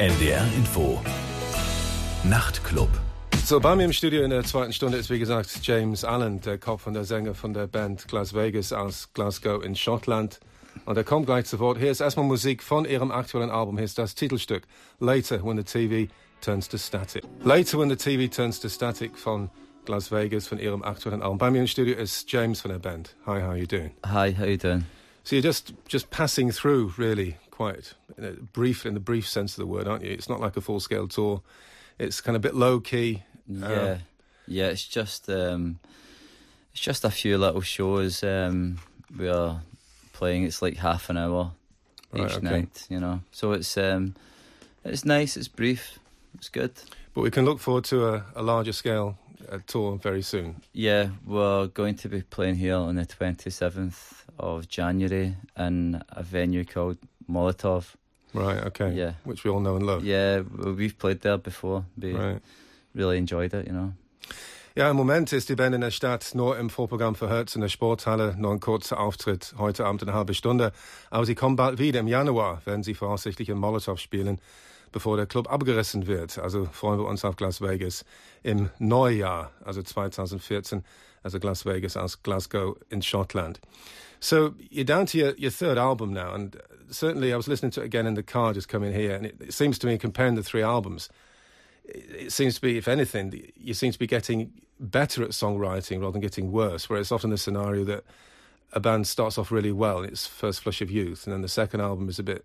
NDR Info. Nachtclub. So, bei mir im Studio in der zweiten Stunde ist wie gesagt James Allen, der Kopf und der Sänger von der Band Las Vegas aus Glasgow in Schottland. Und er kommt gleich zu Wort. Hier ist erstmal Musik von ihrem aktuellen Album. Hier ist das Titelstück Later When the TV Turns to Static. Later When the TV Turns to Static von Las Vegas von ihrem aktuellen Album. Bei mir im Studio ist James von der Band. Hi, how are you doing? Hi, how you doing? So you're just just passing through, really, quite in a brief, in the brief sense of the word, aren't you? It's not like a full scale tour. It's kind of a bit low key. Yeah, um, yeah. It's just um, it's just a few little shows. Um, we are playing. It's like half an hour each right, okay. night, you know. So it's um, it's nice. It's brief. It's good. But we can look forward to a, a larger scale a tour very soon. Yeah, we're going to be playing here on the 27th of January in a venue called Molotov. Right, okay. Yeah. Which we all know and love. Yeah, we've played there before. We right. really enjoyed it, you know. Ja, im Moment ist die Band in der Stadt nur im Vorprogramm für Hertz in der Sporthalle. Nur ein kurzer Auftritt, heute Abend eine halbe Stunde. Aber sie kommen bald wieder. Im Januar werden sie voraussichtlich in Molotov spielen bevor der Club abgerissen wird. Also freuen wir uns auf Las Vegas im Neujahr, also 2014, also Glasvegas aus Glasgow in Scotland. So you're down to your, your third album now, and uh, certainly I was listening to it again in the car just coming here, and it, it seems to me comparing the three albums, it, it seems to be, if anything, you seem to be getting better at songwriting rather than getting worse. Where it's often the scenario that a band starts off really well in its first flush of youth, and then the second album is a bit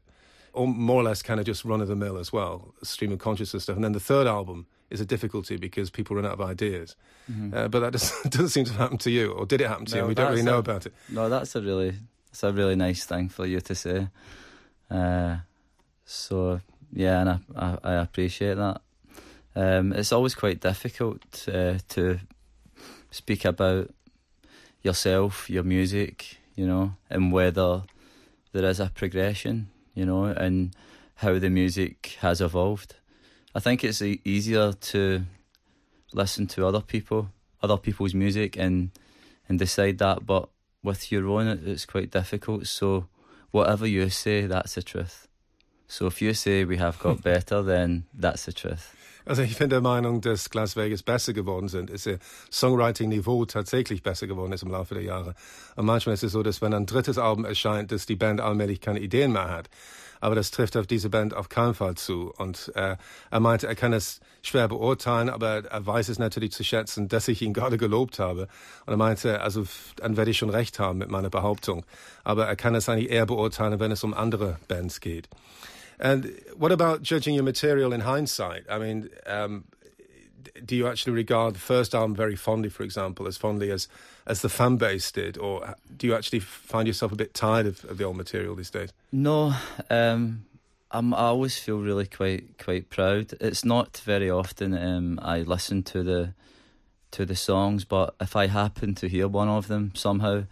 or more or less kind of just run of the mill as well, stream of consciousness stuff. And then the third album is a difficulty because people run out of ideas. Mm-hmm. Uh, but that doesn't, doesn't, seem to happen to you, or did it happen to no, you? We don't really know a, about it. No, that's a really, it's a really nice thing for you to say. Uh, so yeah, and I, I, I appreciate that. Um, it's always quite difficult uh, to speak about yourself, your music, you know, and whether there is a progression you know, and how the music has evolved. I think it's easier to listen to other people, other people's music, and and decide that. But with your own, it's quite difficult. So whatever you say, that's the truth. So if you say we have got better, then that's the truth. Also ich bin der Meinung, dass Las Vegas besser geworden sind, dass ihr Songwriting-Niveau tatsächlich besser geworden ist im Laufe der Jahre. Und manchmal ist es so, dass wenn ein drittes Album erscheint, dass die Band allmählich keine Ideen mehr hat. Aber das trifft auf diese Band auf keinen Fall zu. Und äh, er meinte, er kann es schwer beurteilen, aber er weiß es natürlich zu schätzen, dass ich ihn gerade gelobt habe. Und er meinte, also dann werde ich schon recht haben mit meiner Behauptung. Aber er kann es eigentlich eher beurteilen, wenn es um andere Bands geht. And what about judging your material in hindsight? I mean, um, do you actually regard the first album very fondly, for example, as fondly as as the fan base did, or do you actually find yourself a bit tired of, of the old material these days? No, um, I'm, I always feel really quite quite proud. It's not very often um, I listen to the to the songs, but if I happen to hear one of them somehow,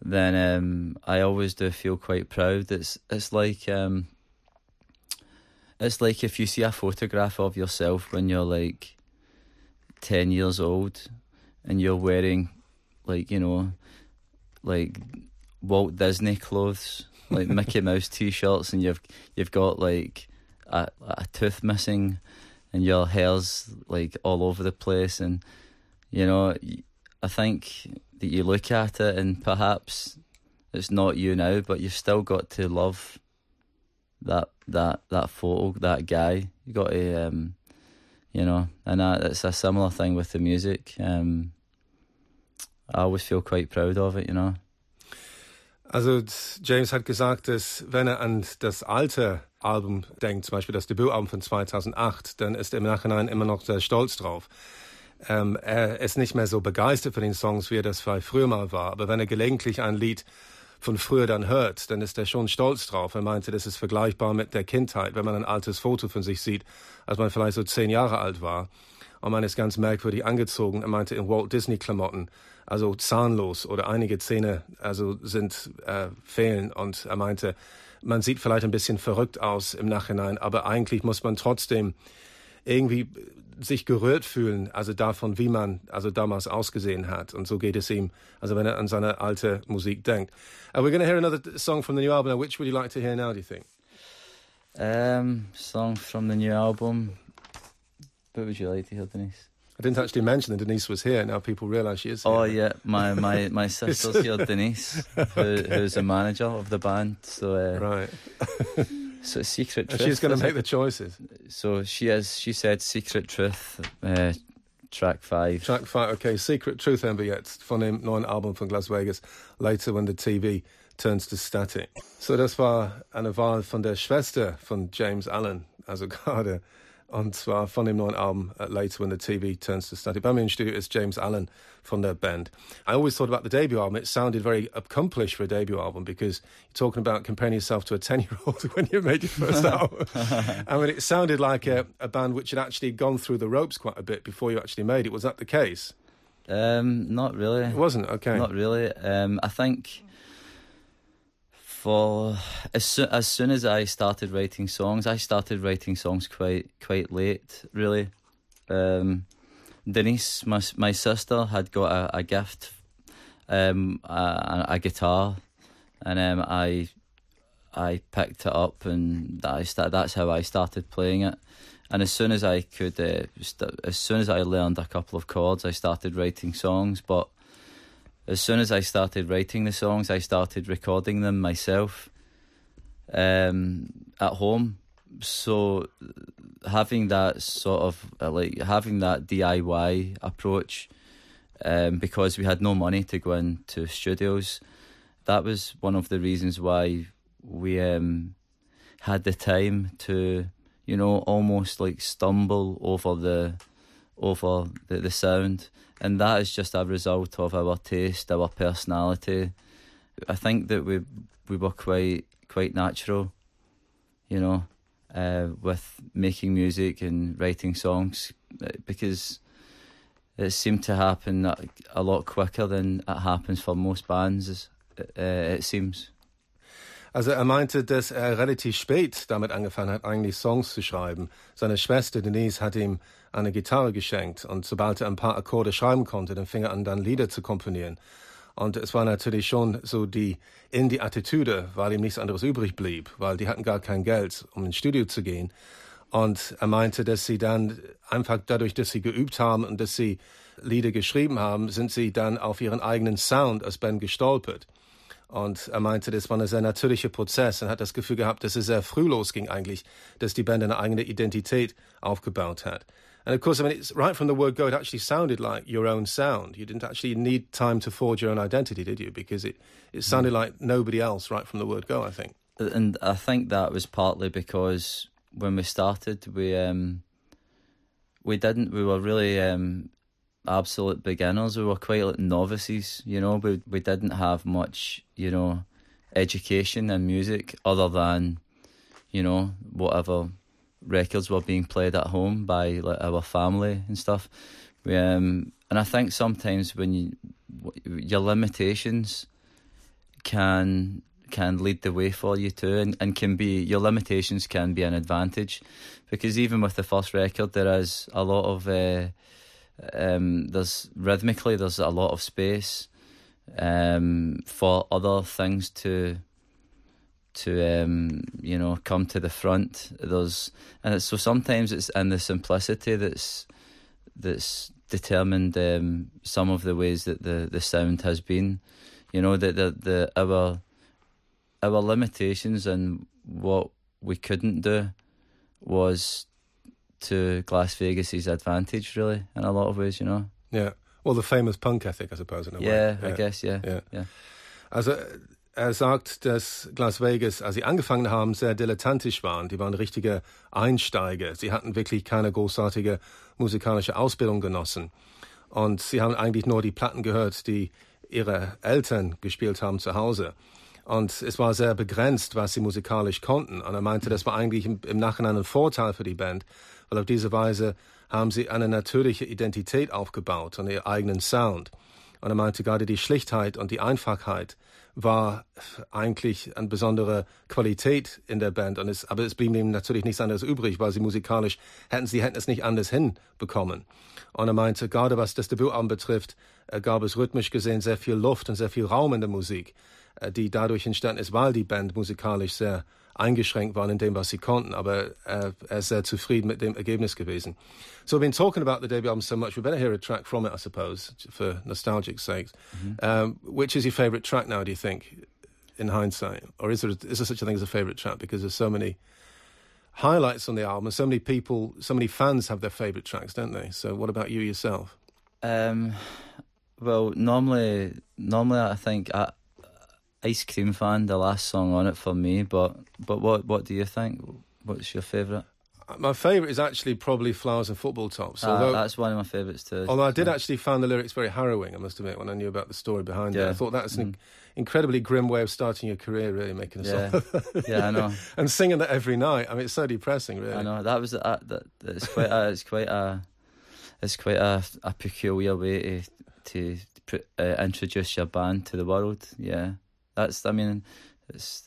then um, I always do feel quite proud. It's it's like um, it's like if you see a photograph of yourself when you're like 10 years old and you're wearing like, you know, like Walt Disney clothes, like Mickey Mouse t-shirts and you've you've got like a, a tooth missing and your hair's like all over the place and you know, I think that you look at it and perhaps it's not you now, but you've still got to love that that that photo, that guy. You got to, um, you know, and that, it's a similar thing with the music. Um, I always feel quite proud of it, you know. Also James hat gesagt, dass wenn er an das alte Album denkt, zum Beispiel das Debütalbum von 2008, dann ist er im Nachhinein immer noch sehr stolz drauf. Ähm, er ist nicht mehr so begeistert von den Songs, wie er das früher mal war. Aber wenn er gelegentlich ein Lied von früher dann hört, dann ist er schon stolz drauf. Er meinte, das ist vergleichbar mit der Kindheit, wenn man ein altes Foto von sich sieht, als man vielleicht so zehn Jahre alt war. Und man ist ganz merkwürdig angezogen. Er meinte in Walt Disney Klamotten, also zahnlos oder einige Zähne, also sind äh, fehlen. Und er meinte, man sieht vielleicht ein bisschen verrückt aus im Nachhinein, aber eigentlich muss man trotzdem irgendwie sich gerührt fühlen, also davon, wie man also damals ausgesehen hat. Und so geht es ihm, also wenn er an seine alte Musik denkt. Uh, we're going to hear another song from the new album. Now, which would you like to hear now, do you think? Um, song from the new album. What would you like to hear, Denise? I didn't actually mention that Denise was here. Now people realise she is. Oh here. yeah, my my my sister's here, Denise, who, who's the manager of the band. So uh, right. so secret. And Truth, she's going to make it? the choices. So she is. She said secret truth. Uh, track five. Track five, okay. Secret Truth Ember jetzt von dem neuen Album von Glasvegas. Later when the TV turns to static. So das war eine Wahl von der Schwester von James Allan, also gerade. Und zwar von dem neuen Album uh, Later When the TV Turns to Static. Bei mir im Studio ist James Allan von der Band. I always thought about the debut album. It sounded very accomplished for a debut album because you're talking about comparing yourself to a 10-year-old when you made your first album. I mean, it sounded like a, a band which had actually gone through the ropes quite a bit before you actually made it. Was that the case? Um, not really. It wasn't? Okay. Not really. Um, I think for as soon as soon as I started writing songs, I started writing songs quite quite late, really. Um, Denise, my my sister, had got a, a gift, um, a, a guitar, and um, I I picked it up, and I start, that's how I started playing it. And as soon as I could, uh, st- as soon as I learned a couple of chords, I started writing songs. But as soon as I started writing the songs, I started recording them myself um, at home. So having that sort of uh, like having that DIY approach, um, because we had no money to go into studios, that was one of the reasons why we um, had the time to, you know, almost like stumble over the over the, the sound and that is just a result of our taste, our personality. I think that we we were quite quite natural, you know, uh, with making music and writing songs uh, because it seemed to happen a- lot quicker than it happens for most bands. Uh, it seems. Also er meinte, dass er relativ spät damit angefangen hat, eigentlich Songs zu schreiben. Seine Schwester Denise hat ihm eine Gitarre geschenkt und sobald er ein paar Akkorde schreiben konnte, dann fing er an, dann Lieder zu komponieren. Und es war natürlich schon so die in die Attitüde, weil ihm nichts anderes übrig blieb, weil die hatten gar kein Geld, um ins Studio zu gehen. Und er meinte, dass sie dann einfach dadurch, dass sie geübt haben und dass sie Lieder geschrieben haben, sind sie dann auf ihren eigenen Sound als Band gestolpert. Und er meinte, das war ein sehr natürlicher Prozess und hat das Gefühl gehabt, dass es sehr früh losging eigentlich, dass die Band eine eigene Identität aufgebaut hat. And of course, I mean, it's right from the word go, it actually sounded like your own sound. You didn't actually need time to forge your own identity, did you? Because it, it sounded like nobody else right from the word go, I think. and I think that was partly because when we started, we um, we didn't. We were really um, absolute beginners. We were quite like novices. You know, we we didn't have much. You know, education in music other than, you know, whatever records were being played at home by like our family and stuff. We um, and I think sometimes when you your limitations can can lead the way for you too and, and can be your limitations can be an advantage because even with the first record there is a lot of uh, um, there's rhythmically there's a lot of space um, for other things to to um, you know come to the front there's and it's, so sometimes it's in the simplicity that's that's determined um, some of the ways that the, the sound has been you know that the, the our our limitations and what we couldn't do was to Glasvegas's advantage, really, in a lot of ways, you know. Yeah. Well, the famous punk ethic, I suppose, in a Yeah, way. I guess, yeah. Yeah. yeah. As Also er sagt, dass Las Vegas, als sie angefangen haben, sehr dilettantisch waren. Die waren richtige Einsteiger. Sie hatten wirklich keine großartige musikalische Ausbildung genossen. Und sie haben eigentlich nur die Platten gehört, die ihre Eltern gespielt haben zu Hause. Und es war sehr begrenzt, was sie musikalisch konnten. Und er meinte, das war eigentlich im, Nachhinein ein Vorteil für die Band, weil auf diese Weise haben sie eine natürliche Identität aufgebaut und ihren eigenen Sound. Und er meinte, gerade die Schlichtheit und die Einfachheit war eigentlich eine besondere Qualität in der Band. Und es, aber es blieb ihm natürlich nichts anderes übrig, weil sie musikalisch hätten, sie hätten es nicht anders hinbekommen. Und er meinte, gerade was das Debütalbum betrifft, äh, gab es rhythmisch gesehen sehr viel Luft und sehr viel Raum in der Musik, äh, die dadurch entstanden ist, weil die Band musikalisch sehr eingeschränkt waren in dem, was sie konnten, aber er, er ist sehr zufrieden mit dem Ergebnis gewesen. So we've been talking about the debut album so much, we better hear a track from it, I suppose, for nostalgic sake. Mm-hmm. Um, which is your favourite track now, do you think, in hindsight? Or is there, is there such a thing as a favourite track? Because there's so many highlights on the album, and so many people, so many fans have their favourite tracks, don't they? So what about you yourself? Um, well, normally, normally I think I, Ice Cream Van, the last song on it for me. But but what what do you think? What's your favourite? My favourite is actually probably Flowers and Football Tops. Ah, although, that's one of my favourites too. Although I did actually find the lyrics very harrowing, I must admit, when I knew about the story behind yeah. it. I thought that's an mm. incredibly grim way of starting your career, really, making a yeah. song. yeah, I know. and singing that every night. I mean, it's so depressing, really. I know. That was, uh, that, it's quite, uh, it's quite a, it's quite a, a peculiar way to, to uh, introduce your band to the world. Yeah that's I mean,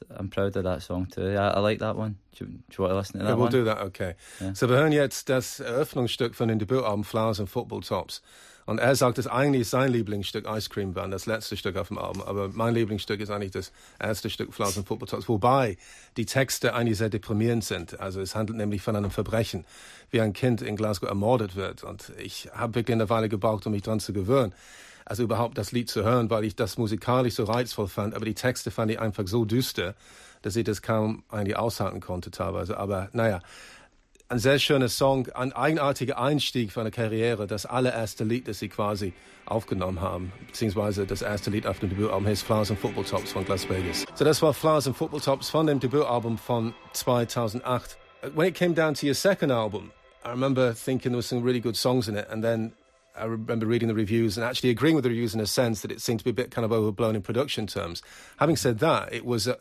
I'm proud of that song too. I, I like that one. Do, do, you want to listen to that yeah, we'll one? do that, okay. Yeah. So wir hören jetzt das Eröffnungsstück von dem Debütalbum Flowers and Football Tops. Und er sagt, das eigentlich sein Lieblingsstück Ice Cream Band, das letzte Stück auf dem Album. Aber mein Lieblingsstück ist eigentlich das erste Stück Flowers and Football Tops. Wobei die Texte eigentlich sehr deprimierend sind. Also es handelt nämlich von einem Verbrechen, wie ein Kind in Glasgow ermordet wird. Und ich habe wirklich eine Weile gebraucht, um mich dran zu gewöhnen also überhaupt das Lied zu hören, weil ich das musikalisch so reizvoll fand. Aber die Texte fand ich einfach so düster, dass ich das kaum eigentlich aushalten konnte teilweise. Aber naja, ein sehr schöner Song, ein eigenartiger Einstieg für eine Karriere. Das allererste Lied, das sie quasi aufgenommen haben, beziehungsweise das erste Lied auf dem Debütalbum heißt Flowers and Football Tops von Las Vegas. So das war Flowers and Football Tops von dem Debütalbum von 2008. When it came down to your second album, I remember thinking there were some really good songs in it, and then I remember reading the reviews and actually agreeing with the reviews in a sense that it seemed to be a bit kind of overblown in production terms. Having said that, it was a,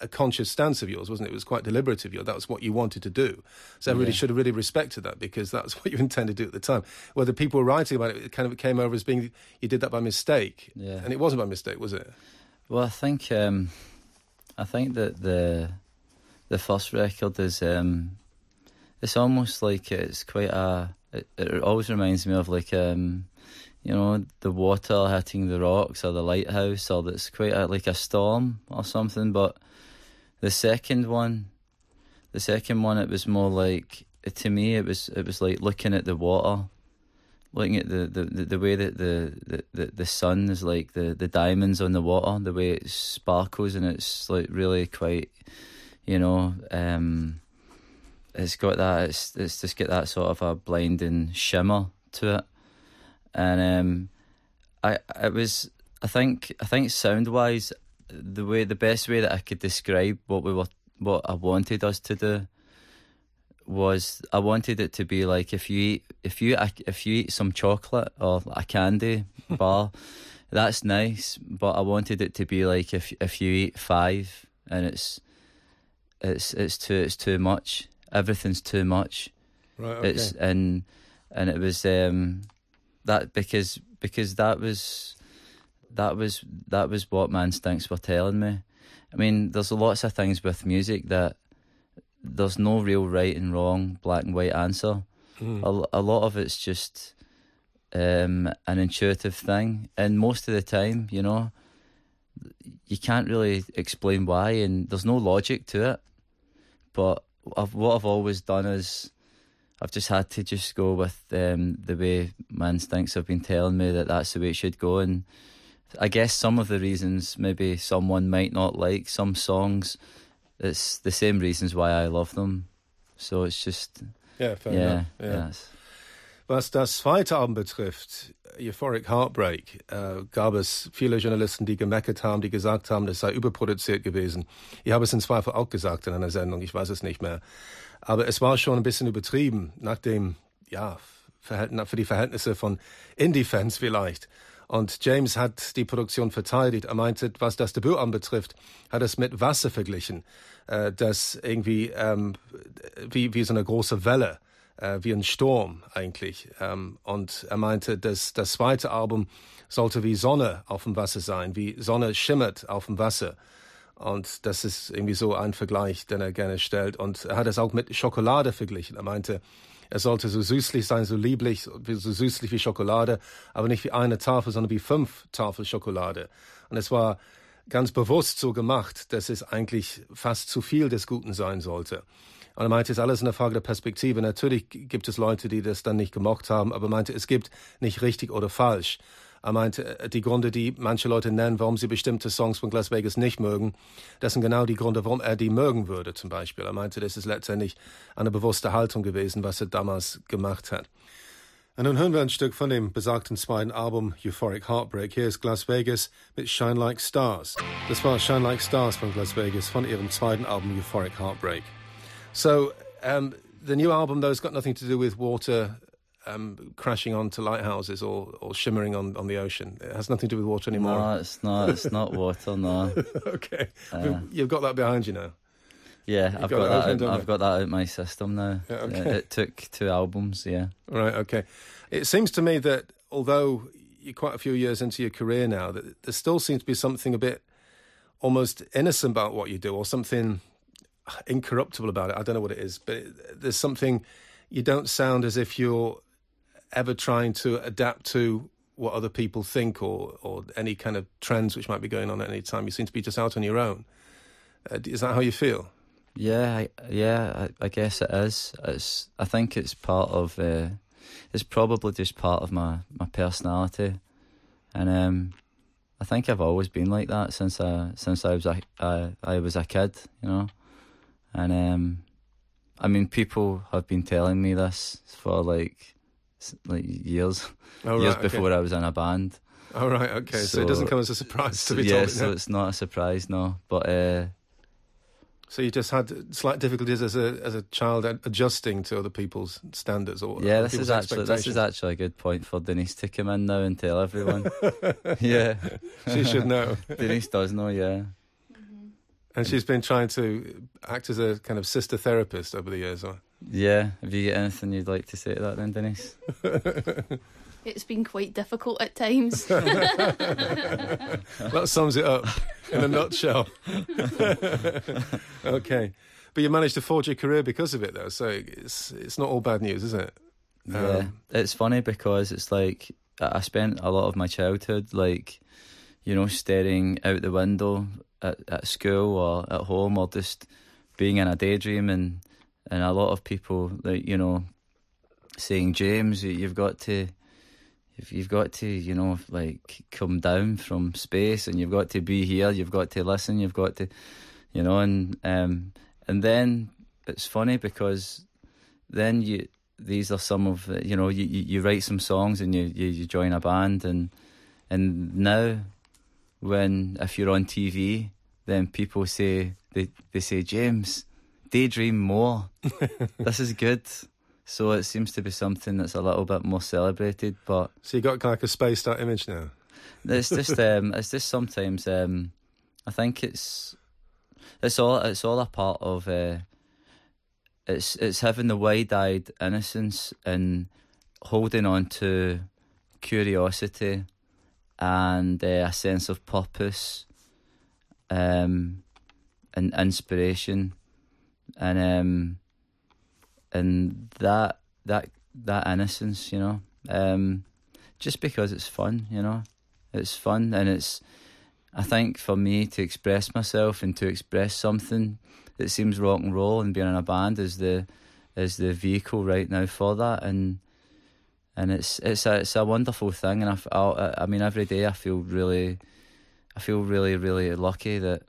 a conscious stance of yours, wasn't it? It was quite deliberate of you. That was what you wanted to do. So everybody yeah. should have really respected that because that's what you intended to do at the time. Whether people were writing about it, it kind of came over as being you did that by mistake. Yeah. And it wasn't by mistake, was it? Well, I think um, I think that the the first record is um, it's almost like it's quite a it, it always reminds me of like um, you know the water hitting the rocks or the lighthouse or that's quite a, like a storm or something. But the second one, the second one, it was more like to me it was it was like looking at the water looking at the, the, the, way that the, the, the sun is like the, the diamonds on the water, the way it sparkles and it's like really quite, you know, um, it's got that it's it's just got that sort of a blinding shimmer to it, and um, I it was I think I think sound wise the way the best way that I could describe what we were what I wanted us to do was I wanted it to be like if you eat if you if you eat some chocolate or a candy bar, that's nice. But I wanted it to be like if if you eat five and it's it's it's too it's too much everything's too much. Right. Okay. It's and and it was um, that because because that was that was that was what my instincts were telling me. I mean, there's lots of things with music that there's no real right and wrong, black and white answer. Mm. A, a lot of it's just um, an intuitive thing, and most of the time, you know, you can't really explain why, and there's no logic to it. But I've, what I've always done is I've just had to just go with um, the way my instincts have been telling me that that's the way it should go. And I guess some of the reasons maybe someone might not like some songs, it's the same reasons why I love them. So it's just yeah, fair yeah, enough. Yeah. Yes. Was das zweite Album betrifft, Euphoric Heartbreak, äh, gab es viele Journalisten, die gemeckert haben, die gesagt haben, das sei überproduziert gewesen. Ich habe es in Zweifel auch gesagt in einer Sendung, ich weiß es nicht mehr. Aber es war schon ein bisschen übertrieben, nach dem, ja, für die Verhältnisse von Indie-Fans vielleicht. Und James hat die Produktion verteidigt. Er meinte, was das Debüt anbetrifft, hat es mit Wasser verglichen, äh, das irgendwie ähm, wie, wie so eine große Welle äh, wie ein Sturm eigentlich. Ähm, und er meinte, dass das zweite Album sollte wie Sonne auf dem Wasser sein, wie Sonne schimmert auf dem Wasser. Und das ist irgendwie so ein Vergleich, den er gerne stellt. Und er hat es auch mit Schokolade verglichen. Er meinte, er sollte so süßlich sein, so lieblich, so süßlich wie Schokolade, aber nicht wie eine Tafel, sondern wie fünf Tafel Schokolade. Und es war ganz bewusst so gemacht, dass es eigentlich fast zu viel des Guten sein sollte. Und er meinte, es ist alles eine Frage der Perspektive. Natürlich gibt es Leute, die das dann nicht gemocht haben, aber er meinte, es gibt nicht richtig oder falsch. Er meinte, äh, die Gründe, die manche Leute nennen, warum sie bestimmte Songs von Las Vegas nicht mögen, das sind genau die Gründe, warum er die mögen würde, zum Beispiel. Er meinte, das ist letztendlich eine bewusste Haltung gewesen, was er damals gemacht hat. Und nun hören wir ein Stück von dem besagten zweiten Album Euphoric Heartbreak. Hier ist Las Vegas mit Shine Like Stars. Das war Shine Like Stars von Las Vegas von ihrem zweiten Album Euphoric Heartbreak. So um, the new album, though, has got nothing to do with water um, crashing onto lighthouses or, or shimmering on, on the ocean. It has nothing to do with water anymore. No, it's not. It's not water. No. okay, uh, you've got that behind you now. Yeah, I've got, got, that. Out, I've got that out my system now. Yeah, okay. it, it took two albums. Yeah. Right. Okay. It seems to me that although you're quite a few years into your career now, that there still seems to be something a bit almost innocent about what you do, or something incorruptible about it. I don't know what it is, but there's something you don't sound as if you're ever trying to adapt to what other people think or or any kind of trends which might be going on at any time. You seem to be just out on your own. Uh, is that how you feel? Yeah, I, yeah, I, I, guess it is. It's. I think it's part of. Uh, it's probably just part of my my personality, and um, I think I've always been like that since I since I was a I, I was a kid, you know, and um, I mean people have been telling me this for like like years, oh, right, years okay. before I was in a band. Oh right, okay. So, so, it doesn't come as a surprise to be. Yeah, so it's not a surprise, no. But uh, so you just had slight difficulties as a as a child adjusting to other people's standards, or yeah. This is actually this is actually a good point for Denise to come in now and tell everyone. yeah, she should know. Denise does know, yeah. And she's been trying to act as a kind of sister therapist over the years, or yeah. Have you got anything you'd like to say to that, then, Denise? it's been quite difficult at times. that sums it up in a nutshell. okay, but you managed to forge your career because of it, though. So it's it's not all bad news, is it? Yeah, um, it's funny because it's like I spent a lot of my childhood, like you know, staring out the window at, at school or at home, or just being in a daydream, and and a lot of people, like you know, saying, James, you've got to if you've got to, you know, like come down from space and you've got to be here, you've got to listen, you've got to, you know, and um, and then it's funny because then you these are some of you know you, you write some songs and you, you, you join a band and and now when if you're on TV then people say they they say James daydream more this is good so it seems to be something that's a little bit more celebrated. But so you got like a spaced out image now. It's just um, it's just sometimes um, I think it's it's all it's all a part of uh, it's it's having the wide eyed innocence and holding on to curiosity and uh, a sense of purpose um, and inspiration and um, and that that that innocence, you know, um, just because it's fun, you know, it's fun and it's. I think for me to express myself and to express something that seems rock and roll and being in a band is the is the vehicle right now for that and and it's it's a it's a wonderful thing and I, I, I mean every day I feel really I feel really really lucky that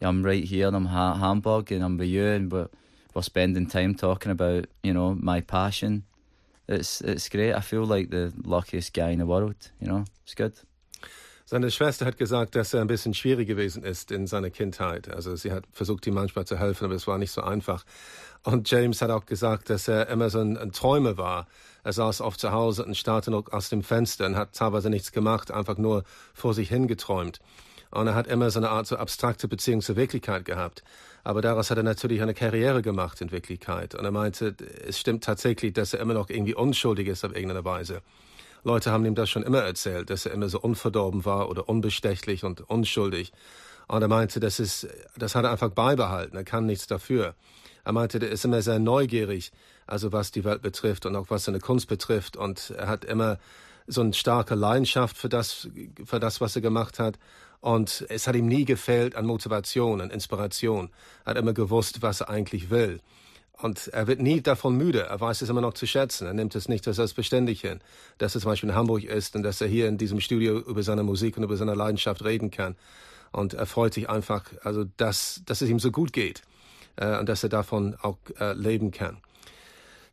I'm right here and I'm ha- Hamburg and I'm with you and we're we're spending time talking about, you know, my passion. It's it's great. I feel like the luckiest guy in the world, you know. It's good. Seine Schwester hat gesagt, dass er ein bisschen schwierig gewesen ist in seiner Kindheit. Also sie hat versucht, ihm manchmal zu helfen, aber es war nicht so einfach. Und James hat auch gesagt, dass er immer so ein, ein Träumer war. Er saß oft zu Hause und starrte noch aus dem Fenster und hat teilweise nichts gemacht, einfach nur vor sich hingeträumt. Und er hat immer so eine Art so abstrakte Beziehung zur Wirklichkeit gehabt. Aber daraus hat er natürlich eine Karriere gemacht in Wirklichkeit. Und er meinte, es stimmt tatsächlich, dass er immer noch irgendwie unschuldig ist auf irgendeine Weise. Leute haben ihm das schon immer erzählt, dass er immer so unverdorben war oder unbestechlich und unschuldig. Und er meinte, das ist, das hat er einfach beibehalten. Er kann nichts dafür. Er meinte, er ist immer sehr neugierig, also was die Welt betrifft und auch was seine Kunst betrifft. Und er hat immer so eine starke Leidenschaft für das, für das, was er gemacht hat. Und es hat ihm nie gefehlt an Motivation, an Inspiration. Er hat immer gewusst, was er eigentlich will. Und er wird nie davon müde. Er weiß es immer noch zu schätzen. Er nimmt es nicht als selbstverständlich hin, dass er zum Beispiel in Hamburg ist und dass er hier in diesem Studio über seine Musik und über seine Leidenschaft reden kann. Und er freut sich einfach, also dass, dass es ihm so gut geht uh, und dass er davon auch uh, leben kann.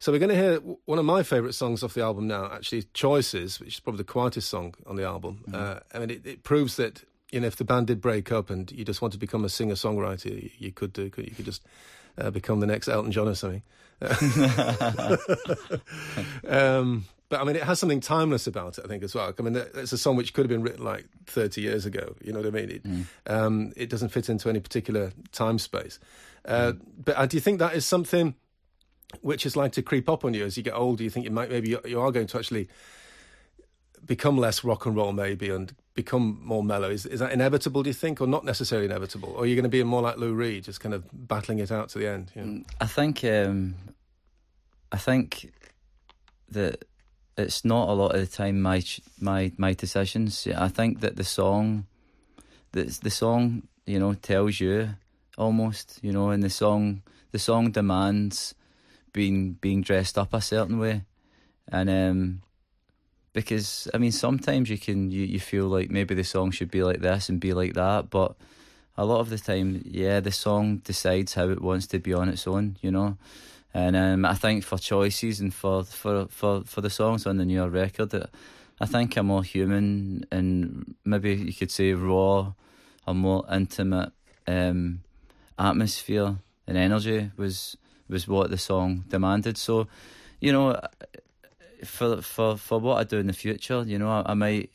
So we're going to hear one of my favourite songs off the album now, actually Choices, which is probably the quietest song on the album. Mm-hmm. Uh, I mean, it, it, proves that you know if the band did break up and you just want to become a singer-songwriter, you, you could do. You could just uh, become the next Elton John or something. um, but I mean, it has something timeless about it, I think, as well. I mean, it's a song which could have been written like 30 years ago. You know what I mean? It, mm. um, it doesn't fit into any particular time space. Uh, mm. But uh, do you think that is something which is like to creep up on you as you get older? You think you might maybe you, are going to actually become less rock and roll, maybe, and become more mellow. Is is that inevitable? Do you think, or not necessarily inevitable? Or are you going to be more like Lou Reed, just kind of battling it out to the end? You know? I think um, I think that it's not a lot of the time my my my decisions. I think that the song, the the song, you know, tells you almost, you know, and the song the song demands being being dressed up a certain way, and um, because I mean sometimes you can you, you feel like maybe the song should be like this and be like that, but a lot of the time, yeah, the song decides how it wants to be on its own, you know. And um, I think for choices and for, for, for, for the songs on the newer record, I think a more human and maybe you could say raw, a more intimate um, atmosphere and energy was was what the song demanded. So, you know, for for for what I do in the future, you know, I, I might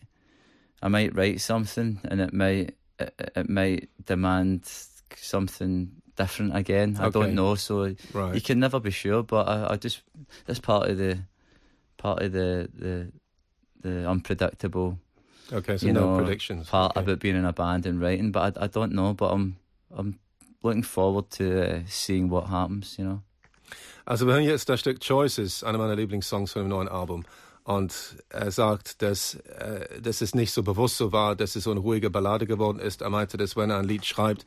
I might write something and it might it, it might demand something different again. I don't know, so right. you can never be sure. But I, I just that's part of the part of the the the unpredictable. Okay, so you no know, predictions. Part okay. about being in a band and writing, but I, I don't know. But I'm I'm looking forward to uh, seeing what happens. You know. Also wir hören jetzt das Stück Choices, einer meiner Lieblingssongs von dem neuen Album. Und er sagt, dass, äh, dass es nicht so bewusst so war, dass es so eine ruhige Ballade geworden ist. Er meinte, dass wenn er ein Lied schreibt,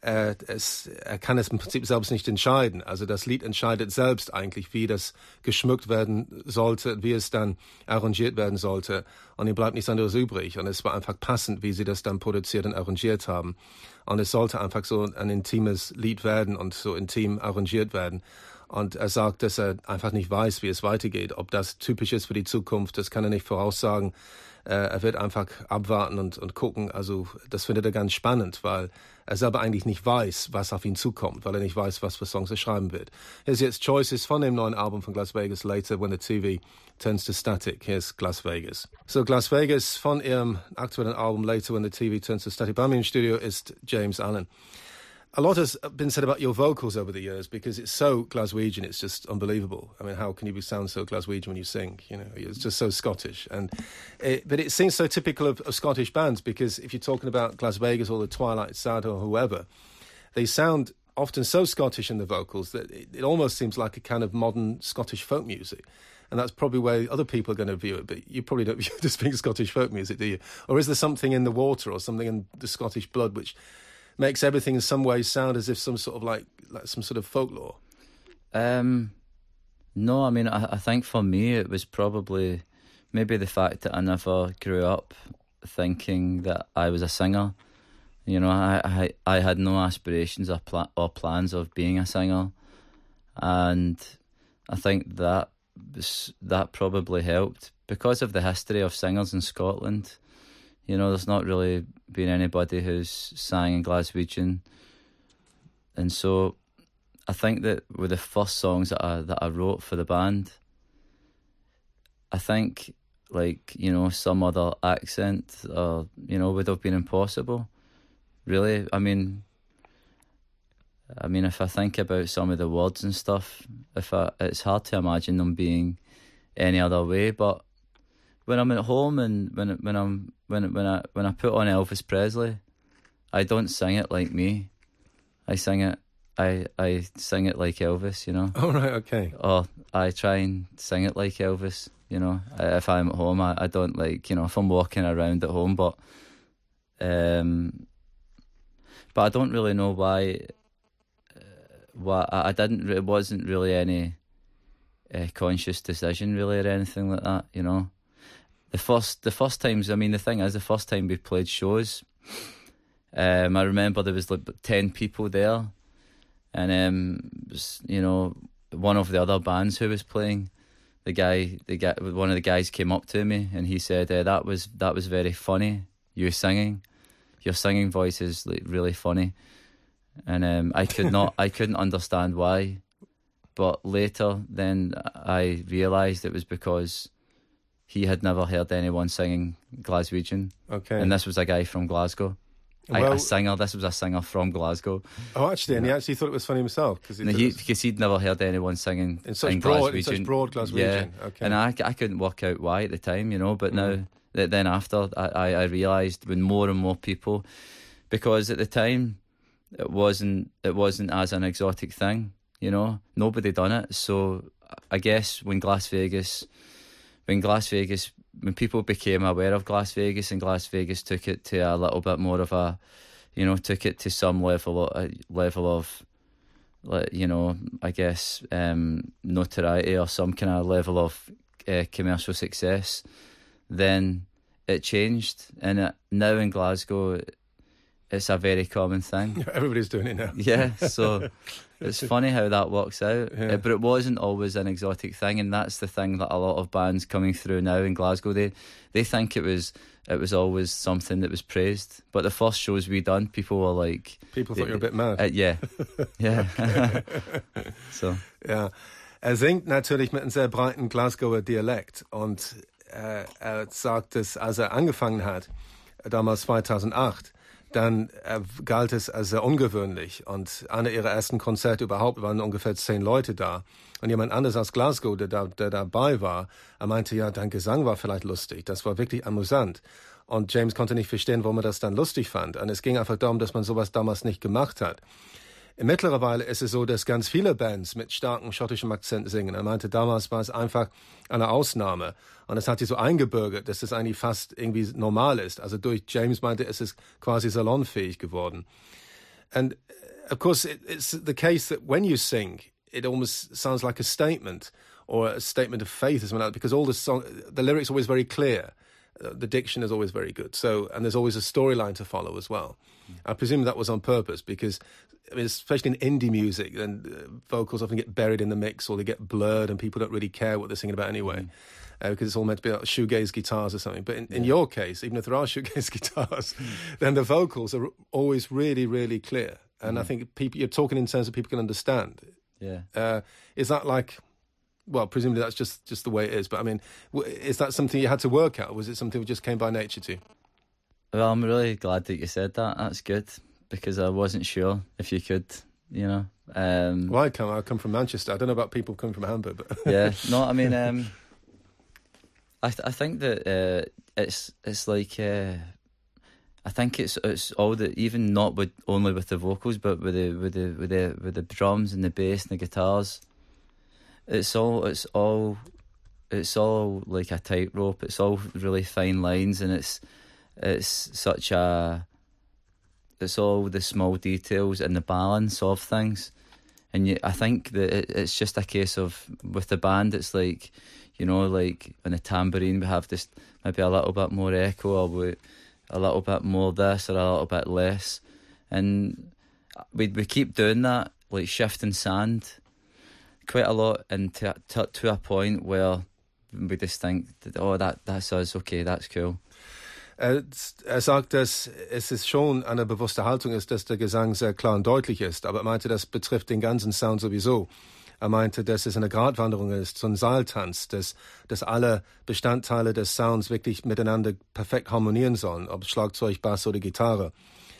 äh, es, er kann es im Prinzip selbst nicht entscheiden. Also das Lied entscheidet selbst eigentlich, wie das geschmückt werden sollte, wie es dann arrangiert werden sollte. Und ihm bleibt nichts anderes übrig. Und es war einfach passend, wie sie das dann produziert und arrangiert haben. Und es sollte einfach so ein intimes Lied werden und so intim arrangiert werden. Und er sagt, dass er einfach nicht weiß, wie es weitergeht. Ob das typisch ist für die Zukunft, das kann er nicht voraussagen. Äh, er wird einfach abwarten und, und gucken. Also das findet er ganz spannend, weil er selber eigentlich nicht weiß, was auf ihn zukommt, weil er nicht weiß, was für Songs er schreiben wird. Hier ist jetzt Choices von dem neuen Album von Las Vegas, Later When the TV Turns to Static. Hier ist Las Vegas. So, Las Vegas von ihrem aktuellen Album Later When the TV Turns to Static. Bei mir im Studio ist James Allen a lot has been said about your vocals over the years because it's so Glaswegian. It's just unbelievable. I mean, how can you sound so Glaswegian when you sing? You know, it's just so Scottish. And it, but it seems so typical of, of, Scottish bands because if you're talking about Glasvegas or the Twilight Sad or whoever, they sound often so Scottish in the vocals that it, it almost seems like a kind of modern Scottish folk music and that's probably where other people are going to view it. But you probably don't view it as being Scottish folk music, do you? Or is there something in the water or something in the Scottish blood which makes everything in some ways sound as if some sort of like like some sort of folklore. Um, no, I mean I, I think for me it was probably maybe the fact that I never grew up thinking that I was a singer. You know, I I, I had no aspirations or, pl- or plans of being a singer, and I think that that probably helped because of the history of singers in Scotland. You know, there's not really been anybody who's sang in Glaswegian, and so I think that with the first songs that I that I wrote for the band, I think like you know some other accent or you know would have been impossible. Really, I mean, I mean, if I think about some of the words and stuff, if I, it's hard to imagine them being any other way. But when I'm at home and when when I'm when when I when I put on Elvis Presley, I don't sing it like me. I sing it. I I sing it like Elvis, you know. Oh right, okay. Or I try and sing it like Elvis. You know, if I'm at home, I, I don't like you know if I'm walking around at home, but um, but I don't really know why. Uh, why I, I didn't. It wasn't really any uh, conscious decision, really, or anything like that. You know, the first the first times. I mean, the thing is, the first time we played shows, um, I remember there was like ten people there, and um, was, you know, one of the other bands who was playing the guy, the guy, one of the guys came up to me and he said, uh, "That was that was very funny. You singing, your singing voice is like really funny." And um, I could not, I couldn't understand why. But later, then I realised it was because he had never heard anyone singing Glaswegian. Okay. And this was a guy from Glasgow. Well, a singer. This was a singer from Glasgow. Oh, actually, and he actually thought it was funny himself because he, because he'd never heard anyone singing in such in broad, Glaswegian. In such broad Glaswegian. Yeah, okay. and I, I couldn't work out why at the time, you know. But mm. now, then after, I, I realised when more and more people, because at the time, it wasn't it wasn't as an exotic thing, you know. Nobody done it, so I guess when Glasvegas, when Glasvegas when people became aware of Glasvegas and Glasvegas took it to a little bit more of a, you know, took it to some level of, uh, level of, you know, I guess um, notoriety or some kind of level of uh, commercial success, then it changed. And it, now in Glasgow, it's a very common thing. Everybody's doing it now. Yeah, so it's funny how that works out. Yeah. Uh, but it wasn't always an exotic thing, and that's the thing that a lot of bands coming through now in Glasgow they they think it was it was always something that was praised. But the first shows we done, people were like, people thought they, you were a bit mad. Uh, yeah, yeah. so ja, er singt natürlich mit einem sehr breiten Glasgower Dialekt und äh, er sagt es, als er angefangen hat, damals 2008 dann äh, galt es als sehr ungewöhnlich. Und einer ihrer ersten Konzerte überhaupt waren ungefähr zehn Leute da. Und jemand anders aus Glasgow, der, da, der dabei war, er meinte, ja, dein Gesang war vielleicht lustig. Das war wirklich amüsant. Und James konnte nicht verstehen, warum er das dann lustig fand. Und es ging einfach darum, dass man sowas damals nicht gemacht hat. Mittlerweile ist es so, dass ganz viele Bands mit starkem schottischem Akzent singen. Er meinte, damals war es einfach eine Ausnahme. Und es hat sich so eingebürgert, dass es eigentlich fast irgendwie normal ist. Also durch James meinte, es ist quasi salonfähig geworden. And uh, of course, it, it's the case that when you sing, it almost sounds like a statement or a statement of faith as well, because all the song, the lyrics are always very clear. The diction is always very good. So, and there's always a storyline to follow as well. I presume that was on purpose because I mean, especially in indie music, then uh, vocals often get buried in the mix or they get blurred, and people don't really care what they're singing about anyway. Mm. Uh, because it's all meant to be like shoegaze guitars or something. But in, yeah. in your case, even if there are shoegaze guitars, mm. then the vocals are always really, really clear. And mm. I think people you're talking in terms of people can understand. Yeah. Uh, is that like? Well, presumably that's just just the way it is. But I mean, is that something you had to work out? Or was it something that just came by nature to you? Well, I'm really glad that you said that. That's good because I wasn't sure if you could, you know. Um, well, I come, I come from Manchester. I don't know about people coming from Hamburg, but yeah, no, I mean, um, I th- I think that uh, it's it's like uh, I think it's it's all the even not with only with the vocals, but with the with the with the with the drums and the bass and the guitars. It's all it's all it's all like a tightrope. It's all really fine lines, and it's it's such a it's all the small details and the balance of things. And you, I think that it, it's just a case of with the band, it's like, you know, like on the tambourine, we have this maybe a little bit more echo, or we, a little bit more this, or a little bit less, and we we keep doing that, like shifting sand, quite a lot, and to to, a point where we just think, oh, that that's us, okay, that's cool. Er, er sagt, dass es ist schon eine bewusste Haltung ist, dass der Gesang sehr klar und deutlich ist, aber er meinte, das betrifft den ganzen Sound sowieso. Er meinte, dass es eine Gratwanderung ist, so ein Saaltanz, dass, dass alle Bestandteile des Sounds wirklich miteinander perfekt harmonieren sollen, ob Schlagzeug, Bass oder Gitarre.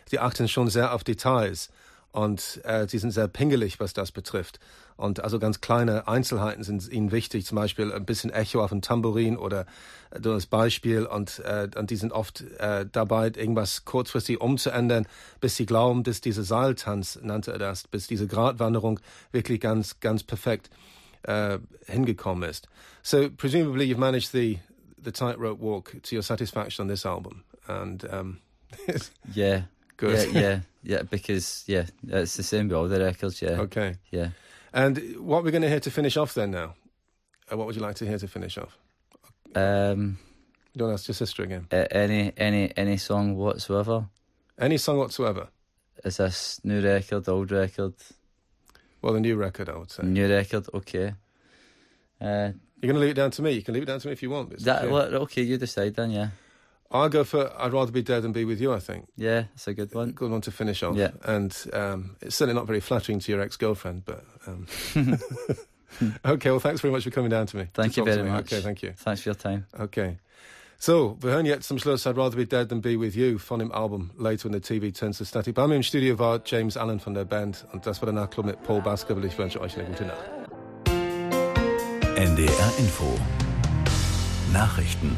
Sie achten schon sehr auf Details und äh, sie sind sehr pingelig, was das betrifft. Und also ganz kleine Einzelheiten sind ihnen wichtig, zum Beispiel ein bisschen Echo auf dem Tambourin oder äh, das Beispiel. Und, äh, und die sind oft äh, dabei, irgendwas kurzfristig umzuändern, bis sie glauben, dass dieser Seiltanz, nannte er das, bis diese Gratwanderung wirklich ganz, ganz perfekt äh, hingekommen ist. So presumably you've managed the the tightrope walk to your satisfaction on this album, and um, yeah, good. Yeah, yeah, yeah. Because yeah, it's the same with all the records. Yeah. okay. Yeah. And what we're going to hear to finish off then now? Uh, what would you like to hear to finish off? Um. You don't ask your sister again. a- Any any any song whatsoever. Any song whatsoever. Is this new record, old record, Well, the new record, I would say. new record? Okay. Uh, You're going to leave it down to me. You can leave it down to me if you want. That okay. what? Okay, you decide then. Yeah. I'll go for I'd rather be dead than be with you. I think Yeah, that's a good one. good one to finish off. Yeah. and um, it's certainly not very flattering to your ex-girlfriend, but um, okay. Well, thanks very much for coming down to me. to Thank you very much. Okay, thank you. Thanks for your time. Okay. So, wir hören jetzt zum Schluss I'd rather be dead than be with you von dem Album Later when the TV turns to static. Bei mir im Studio war James Allan von der Band und das war der Nachtclub mit Paul Baskerville. Ich wünsche euch eine gute Nacht. NDR Info Nachrichten